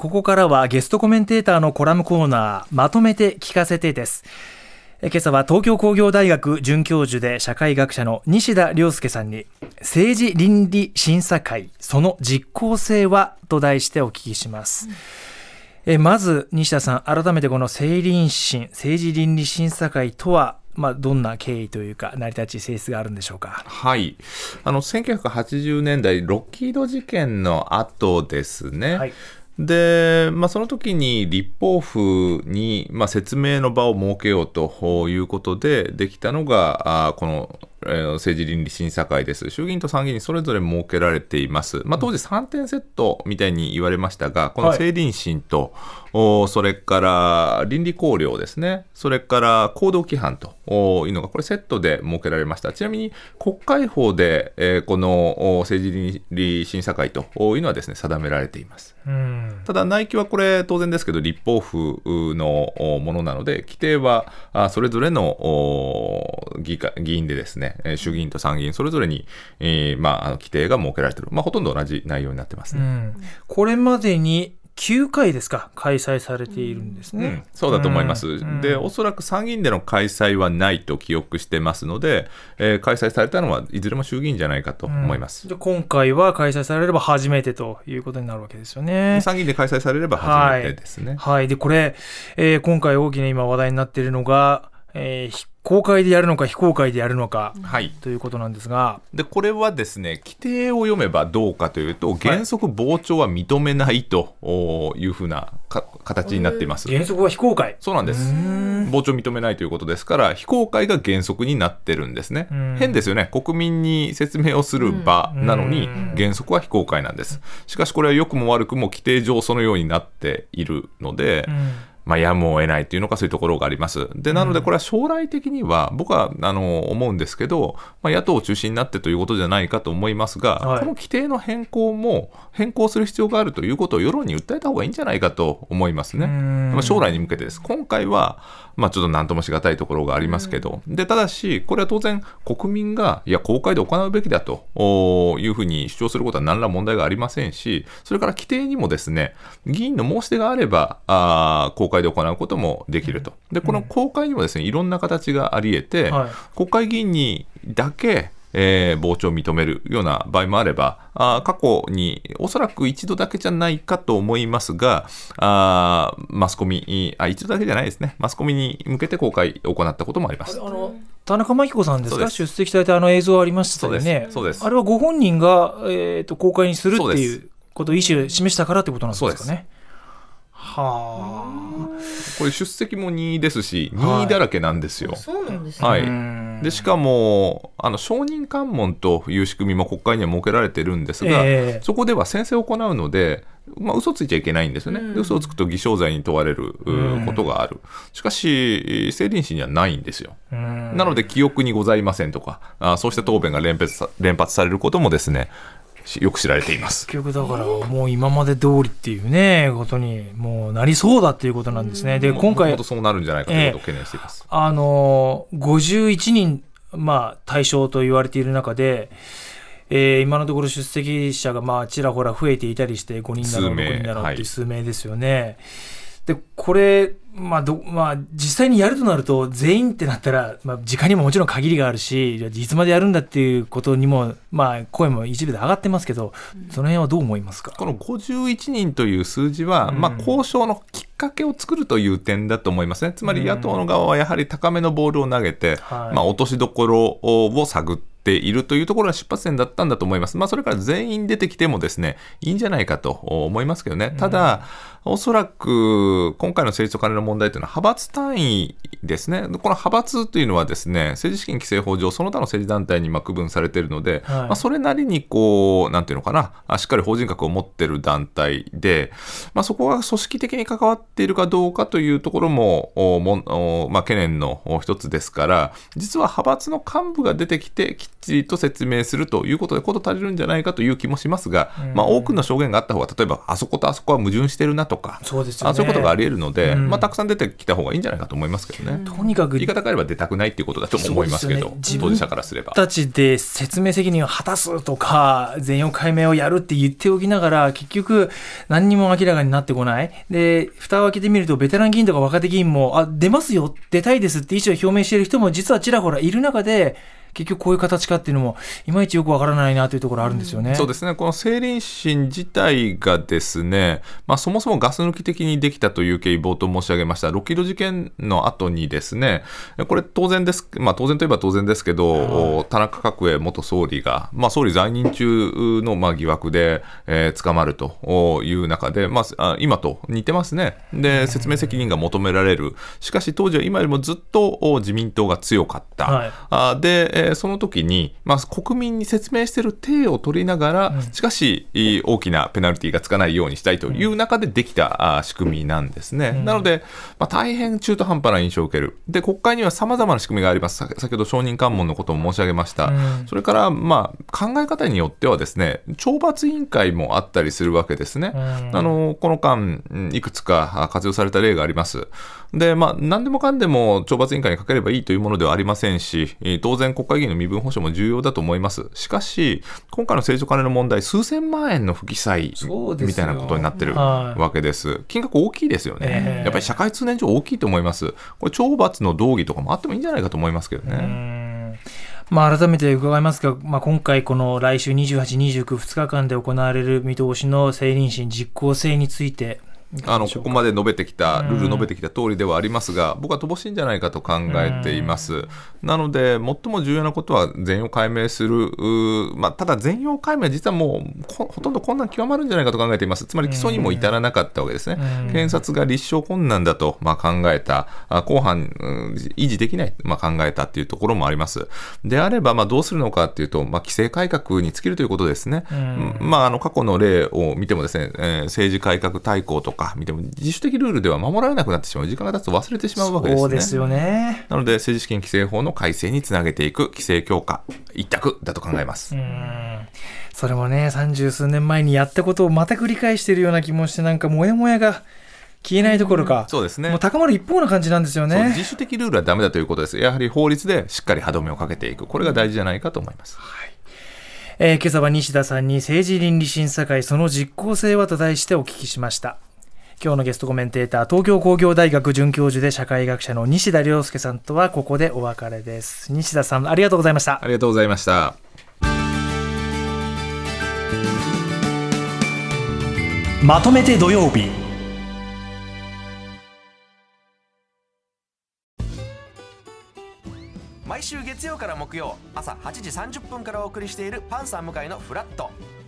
ここからはゲストコメンテーターのコラムコーナーまとめて聞かせてです。今朝は東京工業大学准教授で社会学者の西田亮介さんに政治倫理審査会その実効性はと題してお聞きします、うん、えまず西田さん改めてこの政倫審政治倫理審査会とはまあ、どんな経緯というか成り立ち性質があるんでしょうか？はい。あの1980年代ロッキード事件の後ですね、はいで、まあ、その時に立法府に、まあ、説明の場を設けようということでできたのが、あこの政治倫理審査会です。衆議院と参議院にそれぞれ設けられています。まあ、当時3点セットみたいに言われましたが、この政倫審と、はい、それから倫理考慮ですね、それから行動規範というのが、これセットで設けられました。ちなみに国会法で、えー、この政治倫理審査会というのはですね、定められています。ただ、内規はこれ当然ですけど、立法府のものなので、規定はそれぞれの議員でですね、衆議院と参議院それぞれに、えー、まあ、規定が設けられている、まあ、ほとんど同じ内容になってますね。うん、これまでに9回ですか、開催されているんですね。うん、そうだと思います、うん、で、おそらく参議院での開催はないと記憶してますので、えー、開催されたのはいずれも衆議院じゃないかと思います、うん、で今回は開催されれば初めてということになるわけですよね。参議院で開催されれば初めてですね。はい、はい、でこれ、えー、今回大きな今話題になっているのが、えー、公開でやるのか非公開でやるのか、はい、ということなんですが。でこれはですね規定を読めばどうかというと原則傍聴は認めないというふうな形になっています。原則は非公開。そうなんです。傍聴認めないということですから非公開が原則になってるんですね。変ですよね。国民に説明をする場なのに原則は非公開なんです。しかしこれは良くも悪くも規定上そのようになっているので、まあ、やむを得ないというのかそういうところがあります。で、なのでこれは将来的には僕はあの思うんですけど、まあ、野党を中心になってということじゃないかと思いますが、はい、この規定の変更も変更する必要があるということを世論に訴えた方がいいんじゃないかと思いますね。まあ、将来に向けてです。今回はまあ、ちょっと何ともしがたいところがありますけど、でただし、これは当然、国民がいや公開で行うべきだというふうに主張することは何ら問題がありませんし、それから規定にもですね議員の申し出があればあ公開で行うこともできると、でこの公開にもですねいろんな形がありえて、はい、国会議員にだけえー、傍聴を認めるような場合もあれば、あ過去におそらく一度だけじゃないかと思いますが、あマスコミあ、一度だけじゃないですね、マスコミに向けて公開を行ったこともあります。あの田中真紀子さんですか、出席されたあの映像ありましたよね、そうです。あれはご本人が、えーと、公開にするっていうことを意思を示したからってことなんですかね？はあ。これ出席も2ですし、2だらけなんですよ。そうなんですね。はい。でしかもあの証人喚問という仕組みも国会には設けられてるんですが、えー、そこでは宣誓を行うので、まあ嘘ついちゃいけないんですよね、うん、嘘をつくと偽証罪に問われることがある、しかし、政倫審にはないんですよ、なので記憶にございませんとか、あそうした答弁が連発連発されることもですねよく知られています結局だからもう今まで通りっていうねことにもうなりそうだっていうことなんですね。で今回そうなるんじゃないかということを懸念しています。えー、あの51人まあ対象と言われている中で。えー、今のところ出席者がまあちらほら増えていたりして5人だろう6人だろうっていう数名ですよね。はいで、これ、まあど、まあ、実際にやるとなると、全員ってなったら、まあ、時間にももちろん限りがあるし、いつまでやるんだっていうことにも、まあ、声も一部で上がってますけど、その辺はどう思いますか？この51人という数字は、うん、まあ、交渉のきっかけを作るという点だと思いますね。つまり野党の側はやはり高めのボールを投げて、うん、まあ、落としどころを探って、ているというところが出発点だったんだと思います。まあ、それから全員出てきてもですね、いいんじゃないかと思いますけどね。ただ、おそらく今回の政治と金の問題というのは派閥単位ですね。この派閥というのはですね、政治資金規正法上、その他の政治団体にま区分されているので、はい、まあ、それなりにこう、なんていうのかな、しっかり法人格を持っている団体で、まあ、そこが組織的に関わっているかどうかというところも、もまあ、懸念の一つですから、実は派閥の幹部が出てきて、きっちりと説明するということで事足りるんじゃないかという気もしますが、まあ、多くの証言があった方が例えばあそことあそこは矛盾してるなとか。そうですよ、ね、あそういうことがあり得るので、まあ、たくさん出てきた方がいいんじゃないかと思いますけどね。とにかく言い方変えれば出たくないっていうことだと思いますけど、ね、当事者からすれば。たちで説明責任を果たすとか全容解明をやるって言っておきながら結局何にも明らかになってこない。で蓋を開けてみるとベテラン議員とか若手議員もあ出ますよ出たいですって意思を表明している人も実はちらほらいる中で結局こういう形かっていうのもいまいちよくわからないなというところあるんですよね。うん、そうですね。この成林審自体がですね、まあ、そもそもガス抜き的にできたという経緯冒頭申し上げました。6キロ事件の後にですねこれ当然です、まあ、当然といえば当然ですけど、はい、田中角栄元総理が、まあ、総理在任中のまあ疑惑で、えー、捕まるという中で、まあ、今と似てますね。で説明責任が求められる。しかし当時は今よりもずっと自民党が強かった、はい、でえー、その時に、まあ、国民に説明している体を取りながら、うん、しかし大きなペナルティがつかないようにしたいという中でできた、うん、仕組みなんですね。うん、なので、まあ、大変中途半端な印象を受ける。で、国会にはさまざまな仕組みがあります。先ほど承認喚問のことも申し上げました。それから、まあ、考え方によってはですね、懲罰委員会もあったりするわけですね。あのこの間、いくつか活用された例があります。で、まあ、何でもかんでも懲罰委員会にかければいいというものではありませんし、当然国会議員の身分保障も重要だと思います。しかし、今回の政治金の問題、数千万円の不記載みたいなことになってるわけです。金額大きいですよね、えー、やっぱり社会通念上大きいと思います。これ、懲罰の道義とかもあってもいいんじゃないかと思いますけどね。まあ、改めて伺いますが、まあ、今回、この来週28、29、2日間で行われる見通しの成林審実効性について、あのここまで述べてきた、ルール述べてきた通りではありますが、僕は乏しいんじゃないかと考えています。なので、最も重要なことは全容解明する、まあ、ただ全容解明は実はもうほとんど困難極まるんじゃないかと考えています。つまり起訴にも至らなかったわけですね。検察が立証困難だと、まあ、考えた、後半、維持できない、まあ、考えたっていうところもあります。であれば、まあ、どうするのかっていうと、まあ、規制改革に尽きるということですね。まあ、あの過去の例を見てもですね、えー、政治改革大綱とかか見ても自主的ルールでは守られなくなってしまう時間が経つと忘れてしまうわけですね。そうですよねなので政治資金規正法の改正につなげていく規制強化一択だと考えます。うんそれもね三十数年前にやったことをまた繰り返しているような気もしてなんかモヤモヤが消えないどころか、そうですね。もう高まる一方な感じなんですよね。自主的ルールはだめだということです。やはり法律でしっかり歯止めをかけていく。これが大事じゃないかと思います。はいえー、今朝は西田さんに政治倫理審査会その実効性はと題してお聞きしました。今日のゲストコメンテーター東京工業大学准教授で社会学者の西田亮介さんとはここでお別れです。西田さんありがとうございました。ありがとうございました。まとめて土曜日。毎週月曜から木曜朝8時30分からお送りしているパンサー向井のフラット